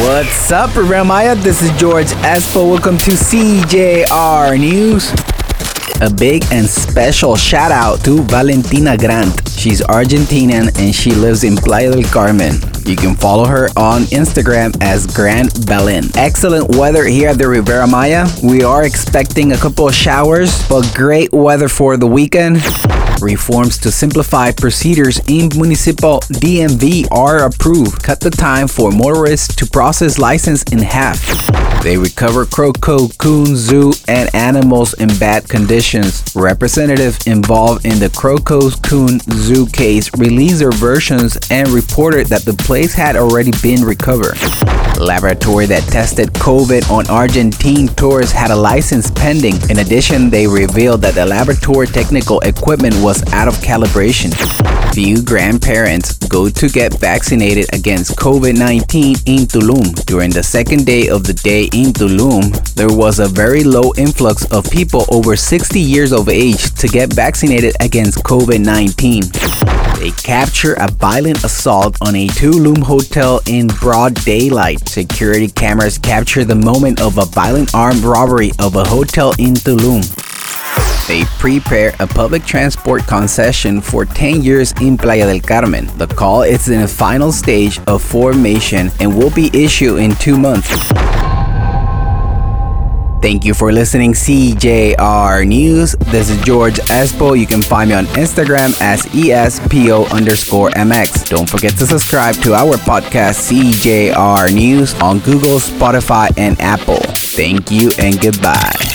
What's up, Riviera Maya? This is George Espo. Welcome to CJR News. A big and special shout out to Valentina Grant. She's Argentinian and she lives in Playa del Carmen. You can follow her on Instagram as Grant Belen. Excellent weather here at the Riviera Maya. We are expecting a couple of showers, but great weather for the weekend. Reforms to simplify procedures in municipal DMV are approved. Cut the time for motorists to process license in half. They recover Crococun Zoo and animals in bad conditions. Representatives involved in the Croco's Coon Zoo case released their versions and reported that the place had already been recovered. Laboratory that tested COVID on Argentine tourists had a license pending. In addition, they revealed that the laboratory technical equipment was out of calibration. Few grandparents go to get vaccinated against COVID 19 in Tulum. During the second day of the day in Tulum, there was a very low influx of people over 60 years of age to get vaccinated against COVID 19. They capture a violent assault on a Tulum hotel in broad daylight. Security cameras capture the moment of a violent armed robbery of a hotel in Tulum. They prepare a public transport concession for 10 years in Playa del Carmen. The call is in the final stage of formation and will be issued in two months. Thank you for listening, CJR News. This is George Espo. You can find me on Instagram as ESPO underscore MX. Don't forget to subscribe to our podcast, CJR News, on Google, Spotify, and Apple. Thank you and goodbye.